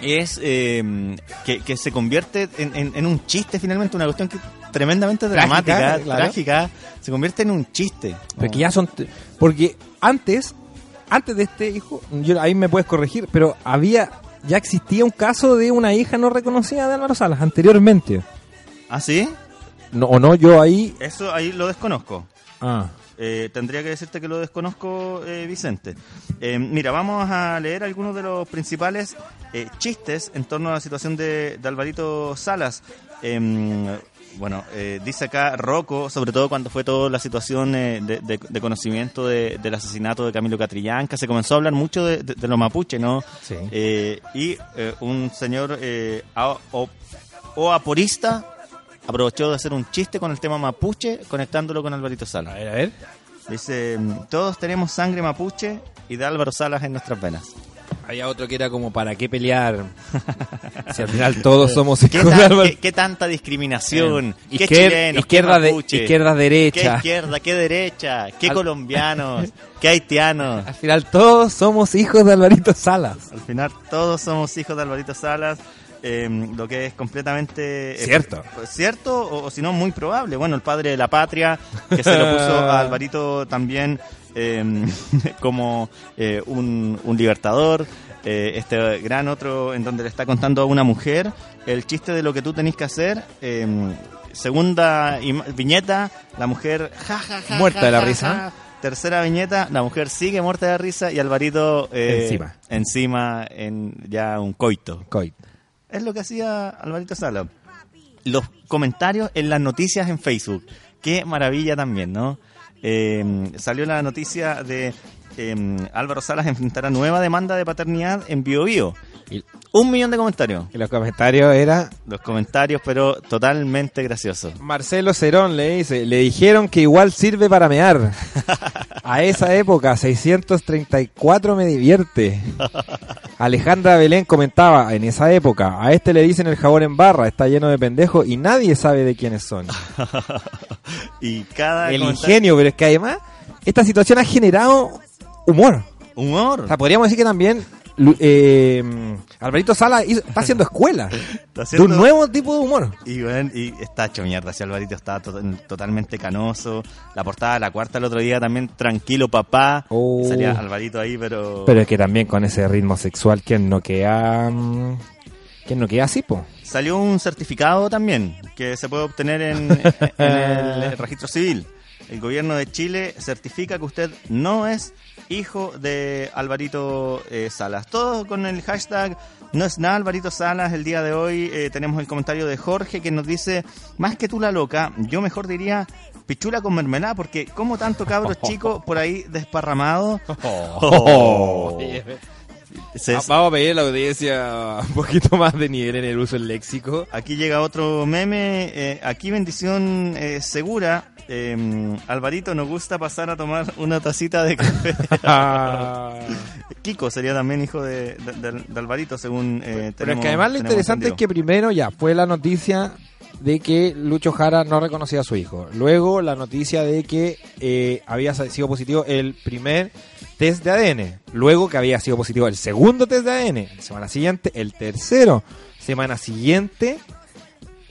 es eh, que, que se convierte en, en- en un chiste finalmente, una cuestión que tremendamente Trágica, dramática, claro. trágica, se convierte en un chiste. Porque ya son. Porque antes, antes de este hijo, yo, ahí me puedes corregir, pero había. Ya existía un caso de una hija no reconocida de Álvaro Salas anteriormente. ¿Ah, sí? No, o no, yo ahí. Eso ahí lo desconozco. Ah. Eh, tendría que decirte que lo desconozco, eh, Vicente. Eh, mira, vamos a leer algunos de los principales eh, chistes en torno a la situación de, de Alvarito Salas. Bueno, eh, dice acá Rocco, sobre todo cuando fue toda la situación eh, de, de- de conocimiento de- del asesinato de Camilo Catrillanca, se comenzó a hablar mucho de, de- los mapuches, ¿no? Sí. Eh, y eh, un señor eh, oaporista aprovechó de hacer un chiste con el tema mapuche, conectándolo con Alvarito Salas. A ver, a ver. Dice, todos tenemos sangre mapuche y de Álvaro Salas en nuestras venas. Había otro que era como, ¿para qué pelear? si al final todos somos ¿Qué, de tan- qué- qué tanta discriminación? Eh, ¿Qué izquier- chilenos? izquierda qué de- mapuche? izquierda, derecha. ¿Qué izquierda? ¿Qué derecha? ¿Qué Al- colombianos? ¿Qué haitianos? Al final todos somos hijos de Alvarito Salas. Al final todos somos hijos de Alvarito Salas, eh, lo que es completamente... eh, Cierto. cierto o, o si no muy probable. Bueno, el padre de la patria, que se lo puso a Alvarito también eh, como eh, un, un libertador. eh, este gran otro en donde le está contando a una mujer el chiste de lo que tú tenés que hacer. eh, segunda viñeta, la mujer ja, ja, ja, Muerta de la risa. Tercera viñeta, la mujer sigue muerta de risa y Alvarito eh, Encima. encima en ya un coito. Coit. Es lo que hacía Alvarito Sala. Los comentarios en las noticias en Facebook. Qué maravilla también, ¿no? Eh, salió la noticia de eh, Álvaro Salas enfrentará nueva demanda de paternidad en Bio Bio. Un millón de comentarios. Y los comentarios era Los comentarios, pero totalmente graciosos. Marcelo Cerón le dice, le dijeron que igual sirve para mear. A esa época, 634 me divierte. Alejandra Belén comentaba, en esa época, a este le dicen el jabón en barra, está lleno de pendejos y nadie sabe de quiénes son. y cada El comentario- ingenio, pero es que además, esta situación ha generado humor. Humor. O sea, podríamos decir que también eh, Alvarito Sala hizo- está haciendo escuela Está de un nuevo tipo de humor. Y, bueno, y está hecho mierda. Si Alvarito está to- totalmente canoso. La portada de la cuarta el otro día también, tranquilo papá. Oh. Salía Alvarito ahí, pero. Pero es que también con ese ritmo sexual, ¿quién no queda, mm, quién no queda así, po? Salió un certificado también que se puede obtener en, en el registro civil. El gobierno de Chile certifica que usted no es hijo de Alvarito eh, Salas. Todo con el hashtag no es nada Alvarito Salas. El día de hoy eh, tenemos el comentario de Jorge que nos dice, más que tú la loca, yo mejor diría pichula con mermelada porque como tanto cabros chico por ahí desparramado. Oh. Se- Vamos a pedir a la audiencia un poquito más de nivel en el uso del léxico. Aquí llega otro meme. eh, aquí bendición eh, segura. eh, Alvarito nos gusta pasar a tomar una tacita de café. Kiko sería también hijo de, de- de- de Alvarito, según eh, Pero es tenemos- que además lo tenemos interesante es que primero ya fue la noticia de que Lucho Jara no reconocía a su hijo. Luego la noticia de que había sido positivo el primer test de ADN. Luego que había sido positivo el segundo test de ADN. Semana siguiente el tercero. Semana siguiente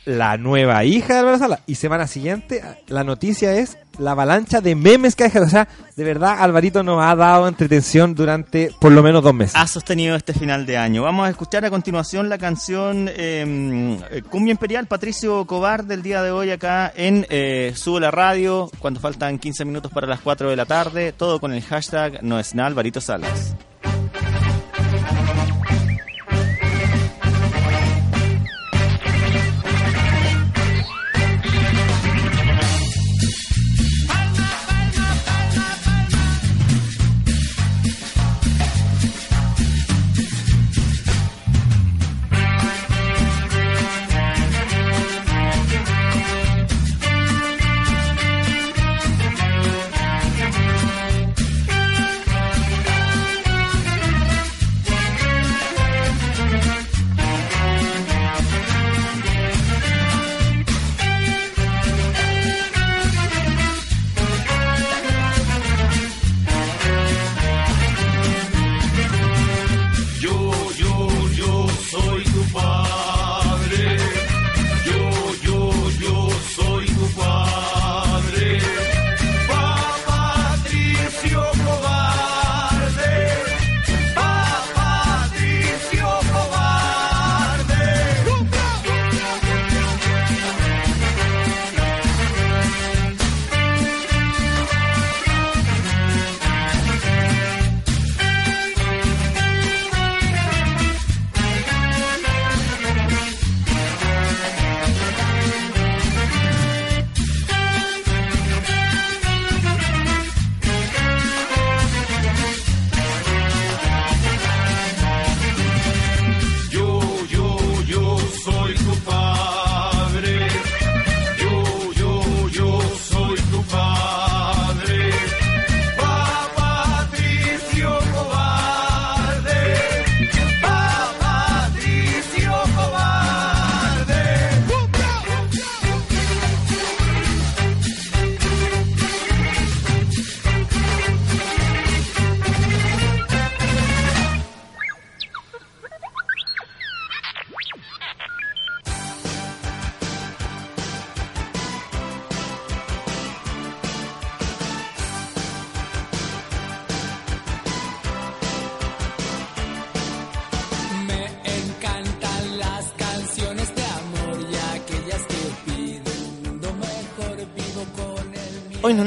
la nueva hija de Álvaro Sala. Y semana siguiente la noticia es la avalancha de memes que ha dejado. O sea, de verdad Alvarito nos ha dado entretención durante por lo menos dos meses. ha sostenido este final de año. Vamos a escuchar a continuación la canción eh, eh, Cumbia Imperial, Patricio Cobar, del día de hoy acá en eh, la Radio, cuando faltan 15 minutos para las 4 de la tarde, todo con el hashtag No es nada Alvarito Salas.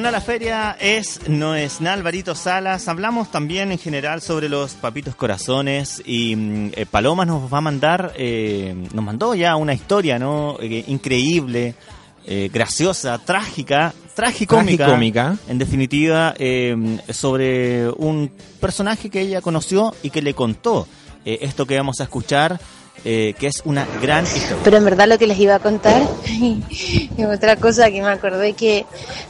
Nada la feria, es no es nada Alvarito Salas. Hablamos también en general sobre los papitos corazones y mm, eh, Paloma nos va a mandar, eh, nos mandó ya una historia, ¿no? Eh, increíble, eh, graciosa, trágica, tragicómica. Tragicómica. En definitiva, sobre un personaje que ella conoció y que le contó esto que vamos a escuchar, eh, que es una gran historia. Pero en verdad lo que les iba a contar es otra cosa que me acordé que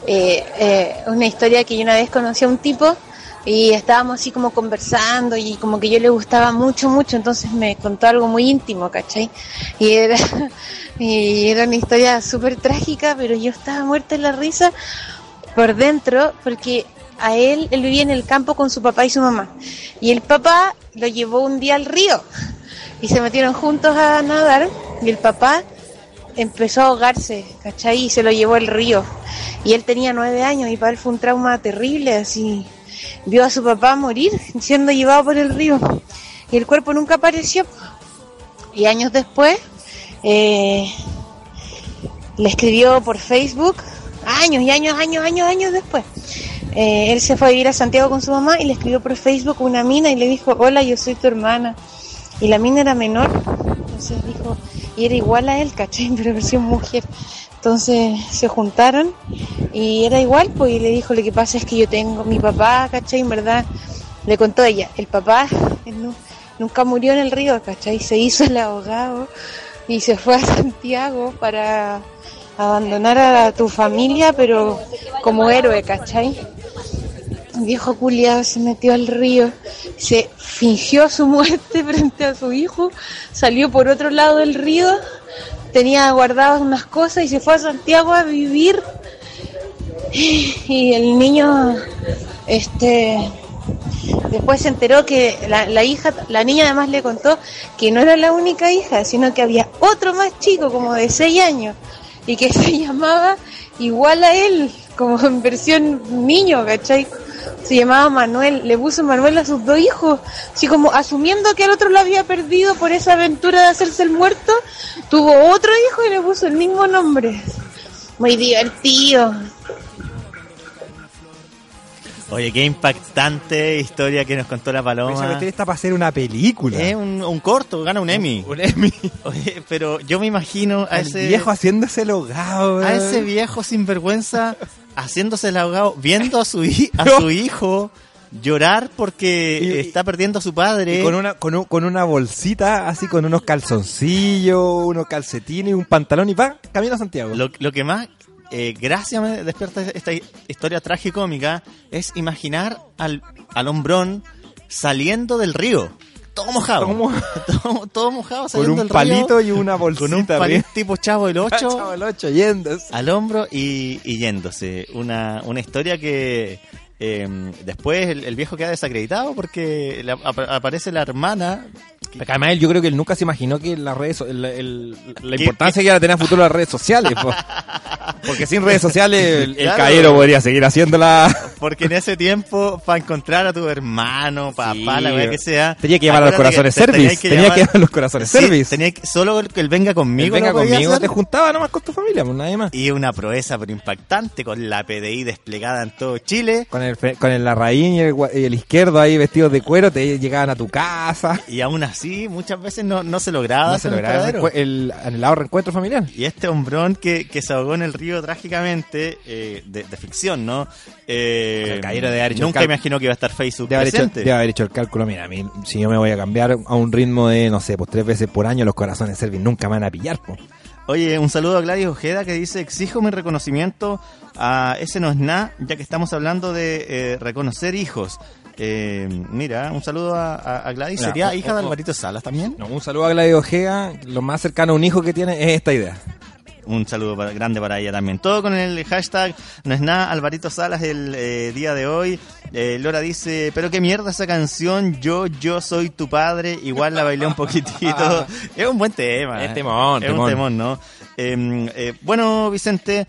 eh, eh, una historia que yo una vez conocí a un tipo y estábamos así como conversando y como que yo le gustaba mucho, mucho, entonces me contó algo muy íntimo, ¿cachai? Y era, y era una historia súper trágica, pero yo estaba muerta en la risa por dentro porque a él, él vivía en el campo con su papá y su mamá. Y el papá lo llevó un día al río y se metieron juntos a nadar y el papá empezó a ahogarse, ¿cachai? Y se lo llevó el río. Y él tenía nueve años y para él fue un trauma terrible, así. Vio a su papá morir siendo llevado por el río. Y el cuerpo nunca apareció. Y años después, eh, le escribió por Facebook, años y años, años, años, años después. Eh, él se fue a vivir a Santiago con su mamá y le escribió por Facebook una mina y le dijo, hola, yo soy tu hermana. Y la mina era menor, entonces dijo, y era igual a él, ¿cachai? Pero versión mujer. Entonces se juntaron y era igual, pues, y le dijo, lo que pasa es que yo tengo mi papá, ¿cachai? En verdad, le contó ella, el papá nunca murió en el río, ¿cachai? Se hizo el ahogado y se fue a Santiago para abandonar a tu familia, pero como héroe, ¿cachai? Viejo culiado se metió al río, se fingió su muerte frente a su hijo, salió por otro lado del río, tenía guardadas unas cosas y se fue a Santiago a vivir. Y el niño, este, después se enteró que la, hija, la niña además le contó que no era la única hija, sino que había otro más chico, como de 6 años, y que se llamaba igual a él, como en versión niño, ¿cachai? Se llamaba Manuel, le puso Manuel a sus dos hijos, así como asumiendo que al otro lo había perdido por esa aventura de hacerse el muerto, tuvo otro hijo y le puso el mismo nombre. Muy divertido. Oye, qué impactante historia que nos contó la Esa Paloma. cuestión está para hacer una película. Es un, un corto, gana un Emmy. Un Emmy. Oye, pero yo me imagino a El ese viejo haciéndose el ahogado. a ese viejo sinvergüenza haciéndose el ahogado, viendo a su, a su hijo llorar porque está perdiendo a su padre. Y con una, con, un- con una bolsita, así con unos calzoncillos, unos calcetines, un pantalón y va, camino a Santiago. Lo, lo que más eh, gracia me despierta esta historia tragicómica es imaginar al, al hombrón saliendo del río. Todo mojado. Todo, todo mojado con saliendo un del río. palito y una bolsita. Con un palito tipo chavo el 8. Chavo el ocho, yéndose. Al hombro y, y yéndose. Una, una historia que eh, después el, el viejo queda desacreditado porque le ap- aparece la hermana. Porque además él, yo creo que él nunca se imaginó que las redes, el- el- la ¿Qué- importancia qué? que iba a tener a futuro las redes sociales. po. Porque sin redes sociales el, el Claro. caballero podría seguir haciéndola. Porque en ese tiempo, para encontrar a tu hermano, papá, la verdad que sea. Tenía que llevar a los acuérdate corazones que service. Tenía que llevar a los corazones Sí, service. tenía que- solo que él venga conmigo. venga podía conmigo, hacer. te juntaba nomás con tu familia, pues nadie más. Y una proeza pero impactante con la PDI desplegada en todo Chile. Con el, con el larraín y el, y el izquierdo ahí vestidos de cuero, te llegaban a tu casa. Y aún así, muchas veces no, no se lograba. No se lograba el, el anhelado reencuentro familiar. Y este hombrón que, que se ahogó en el río trágicamente, eh, de, de ficción, ¿no? Eh, el nunca imaginó que iba a estar Facebook Debe haber, hecho, haber el cálculo. Mira, a mí, si yo me voy a cambiar a un ritmo de, no sé, pues tres veces por año, los corazones servin nunca me van a pillar. po. Oye, un saludo a Gladys Ojeda que dice, exijo mi reconocimiento a ese no es nada, ya que estamos hablando de eh, reconocer hijos. Eh, mira, un saludo a, Gladys. ¿Sería o- hija o- de Alvarito Salas también? No, un saludo a Gladys Ojea. Lo más cercano a un hijo que tiene es esta idea. Un saludo para- grande para ella también. Todo con el hashtag no es nada, Alvarito Salas el eh, día de hoy. Eh, Lora dice, pero qué mierda esa canción, yo, yo soy tu padre. Igual la bailé un poquitito. es un buen tema. Es eh. temón, Es un temón. temón, ¿no? Eh, eh, bueno, Vicente,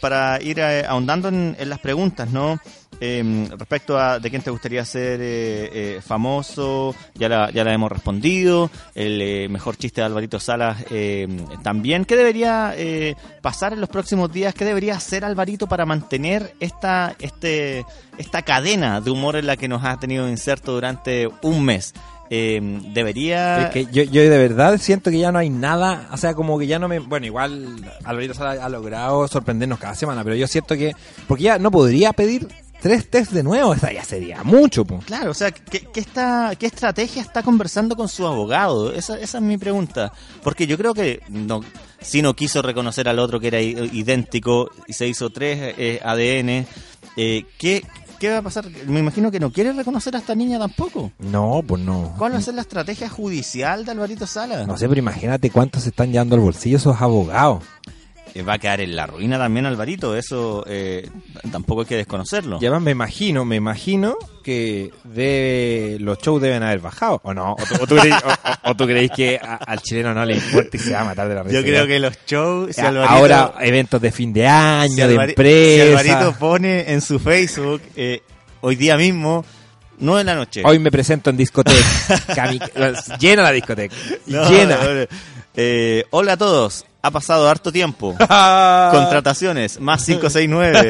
para ir eh, ahondando en, en las preguntas, ¿no? Eh, respecto a de quién te gustaría ser eh, eh, famoso, ya la, ya la hemos respondido. El eh, mejor chiste de Alvarito Salas eh, también. ¿Qué debería eh, pasar en los próximos días? ¿Qué debería hacer Alvarito para mantener esta, este, esta cadena de humor en la que nos ha tenido inserto durante un mes? Eh, debería... Es que yo, yo de verdad siento que ya no hay nada, o sea, como que ya no me... Bueno, igual Alvarito Sala ha logrado sorprendernos cada semana, pero yo siento que... Porque ya no podría pedir tres test de nuevo, esa ya sería mucho, po. Claro, o sea, ¿qué, qué está, ¿qué estrategia está conversando con su abogado? Esa, esa es mi pregunta. Porque yo creo que no, si no quiso reconocer al otro que era idéntico y se hizo tres eh, ADN, eh, ¿qué, ¿qué va a pasar? Me imagino que no quiere reconocer a esta niña tampoco. No, pues no. ¿Cuál va a ser la estrategia judicial de Alvarito Sala? No sé, pero imagínate cuántos se están llevando al bolsillo esos abogados. Eh, va a quedar en la ruina también Alvarito, eso eh, tampoco hay que desconocerlo. Y además me imagino, me imagino que de los shows deben haber bajado, ¿o no? ¿O tú, o tú creéis, o- o tú creéis que a- al chileno no le importa y se va a matar de la risa? Yo creo que los shows, si A- Alvarito- Ahora eventos de fin de año, si de empresa. Si Alvarito pone en su Facebook eh, hoy día mismo, 9 de la noche. Hoy me presento en discoteca. Llena la discoteca. No, llena. no, no. Eh, hola a todos. Ha pasado harto tiempo. Contrataciones, más 569.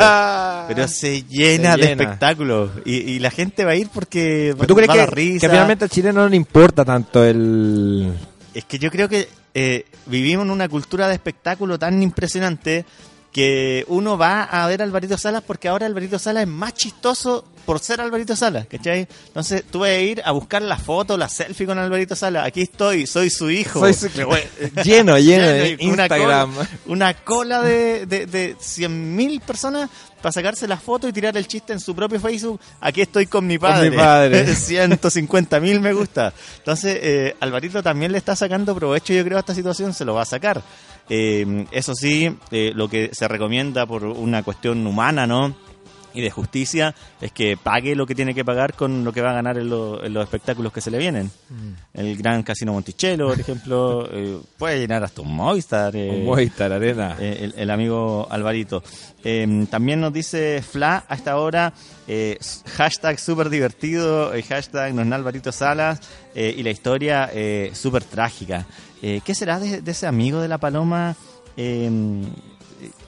Pero se llena Se de llena. espectáculos. Y, y la gente va a ir porque ¿Pero ¿Tú crees va que, risa. que finalmente al chileno no le importa tanto el... Es que yo creo que eh, vivimos en una cultura de espectáculo tan impresionante que uno va a ver a Alvarito Salas porque ahora Alvarito Salas es más chistoso por ser Alvarito Salas, ¿cachai? Entonces vas a ir a buscar la foto, la selfie con Alvarito Salas. Aquí estoy, soy su hijo. Soy su- lleno, lleno de y una Instagram. cola- Una cola, de, de, de 100.000 personas para sacarse la foto y tirar el chiste en su propio Facebook. Aquí estoy con mi padre. mi padre. 150.000 me gusta. Entonces, eh, Alvarito también le está sacando provecho, yo creo, a esta situación, se lo va a sacar. Eh, eso sí, eh, lo que se recomienda por una cuestión humana, ¿no? Y de justicia es que pague lo que tiene que pagar con lo que va a ganar en, lo- en los espectáculos que se le vienen. El Gran Casino Monticello, por ejemplo, eh, puede llenar hasta un Movistar. eh, Un Movistar Arena. eh, el, el amigo Alvarito. También nos dice Fla a esta hora, hashtag súper divertido, hashtag no es Alvarito Salas, y la historia eh, súper trágica. ¿Qué será de, de ese amigo de la Paloma?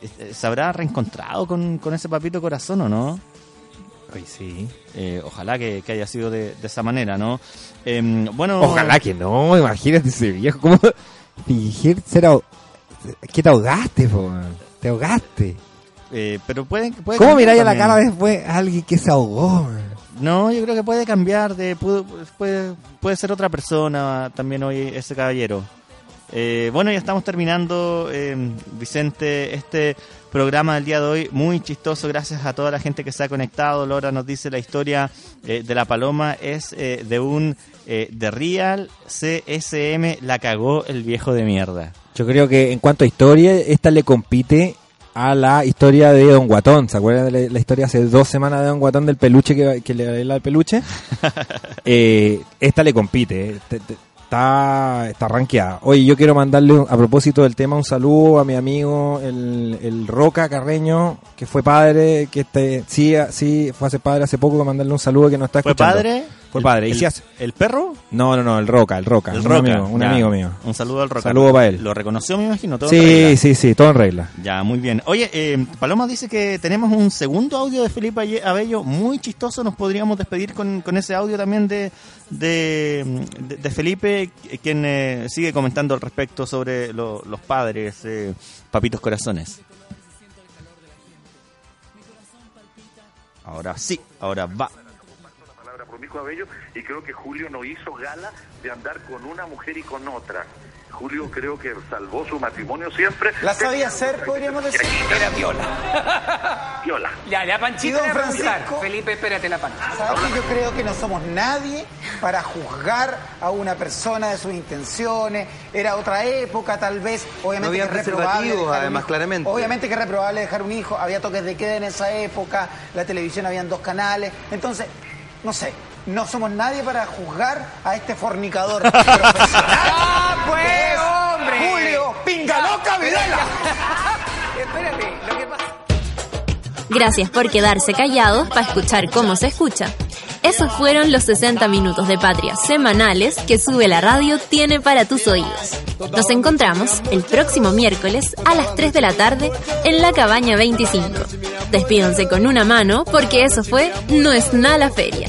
Eh, ¿Se habrá reencontrado con, con ese papito corazón o no? Ay, sí. Eh, ojalá que, que haya sido de, de esa manera, ¿no? Eh, bueno, Ojalá que no, imagínate ese viejo. ¿Cómo fingir ser que te ahogaste, po? Te ahogaste. eh, pero puede, puede ¿Cómo miráis a la cara después a alguien que se ahogó? man? No, yo creo que puede cambiar, de pudo- puede, puede ser otra persona también hoy ese caballero. Eh, bueno, ya estamos terminando, eh, Vicente, este programa del día de hoy, muy chistoso, gracias a toda la gente que se ha conectado. Laura nos dice la historia eh, de la paloma es eh, de un eh, de Real CSM, la cagó el viejo de mierda. Yo creo que en cuanto a historia, esta le compite a la historia de Don Guatón. ¿Se acuerdan de la, la historia hace dos semanas de Don Guatón del peluche que, que le baila el peluche? Eh, esta le compite. eh. Te- te- Está, está rankeada. Oye, yo quiero mandarle, a propósito del tema, un saludo a mi amigo, el, el Roca Carreño, que fue padre, que este, sí, sí, fue hace padre hace poco, mandarle un saludo que no está ¿Fue escuchando. padre? Fue ¿El- padre. Y el- sí hace- ¿El perro? No, no, no, el Roca, el Roca. El un Roca, amigo, un ya. amigo mío. Un saludo al Roca. Saludo para él. ¿Lo reconoció, me imagino? Todo en Sí, regla. sí, sí, todo en regla. Ya, muy bien. Oye, eh, Paloma dice que tenemos un segundo audio de Felipe Abello, muy chistoso. Nos podríamos despedir con, con ese audio también de, de, de- de Felipe, quien eh, sigue comentando al respecto sobre lo- los padres, eh, papitos corazones. Ahora sí, ahora va. Palabra promiscuo a Bello y creo que Julio no hizo gala de andar con una mujer y con otra. Julio creo que salvó su matrimonio siempre. La sabía hacer, podríamos decir. Era viola. Viola. Ya, ya, Y Panchito. don. Francisco- Felipe, espérate la pancha. ¿Sabes que yo creo que no somos nadie para juzgar a una persona de sus intenciones? Era otra época, tal vez. Obviamente No había que es reprobable. además, hijo. claramente. Obviamente que es reprobable dejar un hijo. Había toques de queda en esa época. La televisión habían dos canales. Entonces, no sé. No somos nadie para juzgar a este fornicador profesional. ¡Ah, pues, es hombre! Julio Pingaloca Videla. Espérate, lo que pasa. Gracias por quedarse callados para escuchar cómo se escucha. Esos fueron los 60 minutos de patria semanales que Sube la Radio tiene para tus oídos. Nos encontramos el próximo miércoles a las 3 de la tarde en la cabaña 25. Despídense con una mano porque eso fue No es nada la feria.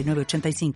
906985.